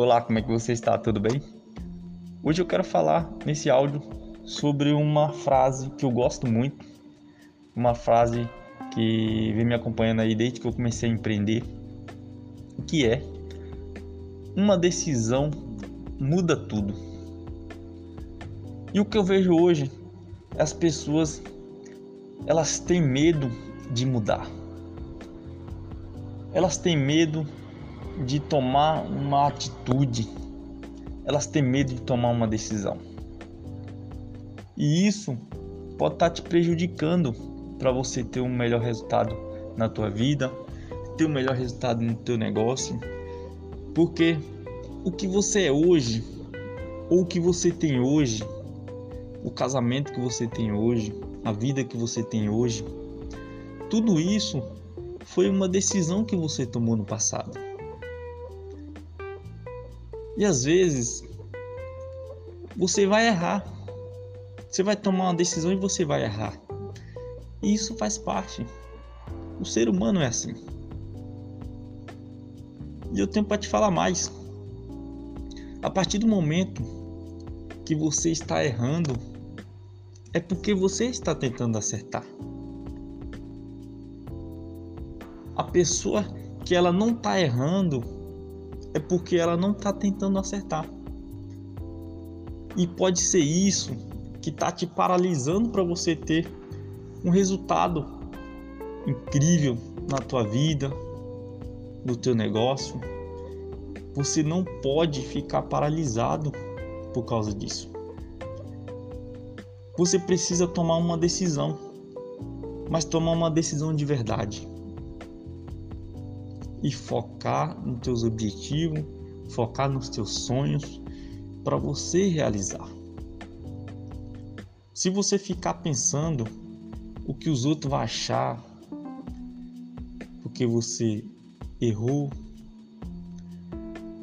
Olá, como é que você está? Tudo bem? Hoje eu quero falar nesse áudio sobre uma frase que eu gosto muito, uma frase que vem me acompanhando aí desde que eu comecei a empreender, que é uma decisão muda tudo. E o que eu vejo hoje, as pessoas elas têm medo de mudar. Elas têm medo de tomar uma atitude, elas têm medo de tomar uma decisão. E isso pode estar tá te prejudicando para você ter um melhor resultado na tua vida, ter um melhor resultado no teu negócio, porque o que você é hoje, ou o que você tem hoje, o casamento que você tem hoje, a vida que você tem hoje, tudo isso foi uma decisão que você tomou no passado. E às vezes você vai errar. Você vai tomar uma decisão e você vai errar. E isso faz parte. O ser humano é assim. E eu tenho para te falar mais. A partir do momento que você está errando, é porque você está tentando acertar. A pessoa que ela não está errando, é porque ela não está tentando acertar. E pode ser isso que está te paralisando para você ter um resultado incrível na tua vida, no teu negócio. Você não pode ficar paralisado por causa disso. Você precisa tomar uma decisão, mas tomar uma decisão de verdade e focar nos teus objetivos, focar nos teus sonhos para você realizar. Se você ficar pensando o que os outros vão achar, porque você errou,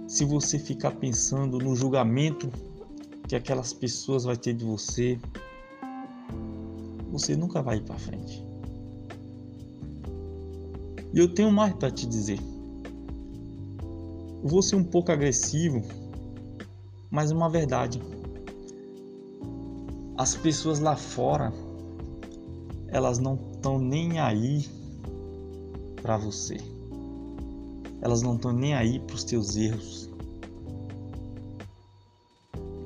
se você ficar pensando no julgamento que aquelas pessoas vão ter de você, você nunca vai ir para frente. E eu tenho mais para te dizer. Vou ser um pouco agressivo, mas é uma verdade. As pessoas lá fora, elas não estão nem aí para você. Elas não estão nem aí para os teus erros.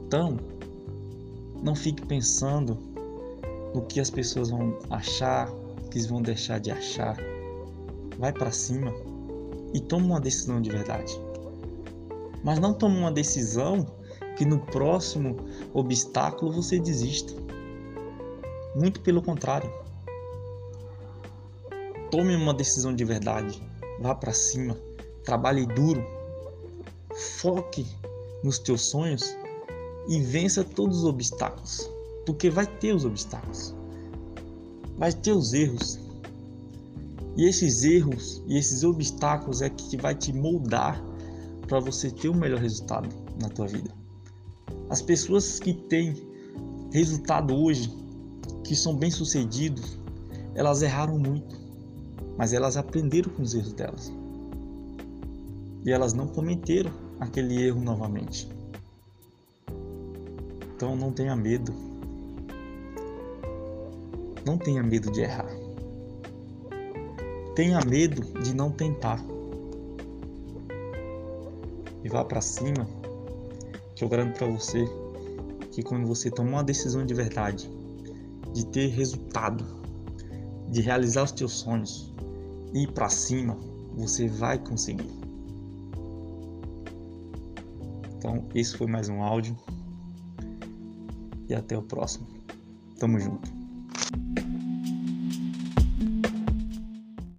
Então, não fique pensando no que as pessoas vão achar, que vão deixar de achar vai para cima e toma uma decisão de verdade. Mas não toma uma decisão que no próximo obstáculo você desista. Muito pelo contrário. Tome uma decisão de verdade. Vá para cima. Trabalhe duro. Foque nos teus sonhos e vença todos os obstáculos. Porque vai ter os obstáculos. Vai ter os erros, e esses erros e esses obstáculos é que vai te moldar para você ter um melhor resultado na tua vida. As pessoas que têm resultado hoje, que são bem-sucedidos, elas erraram muito, mas elas aprenderam com os erros delas. E elas não cometeram aquele erro novamente. Então não tenha medo. Não tenha medo de errar tenha medo de não tentar. E vá para cima, que eu garanto para você que quando você tomar uma decisão de verdade, de ter resultado, de realizar os teus sonhos, ir para cima, você vai conseguir. Então, esse foi mais um áudio. E até o próximo. Tamo junto.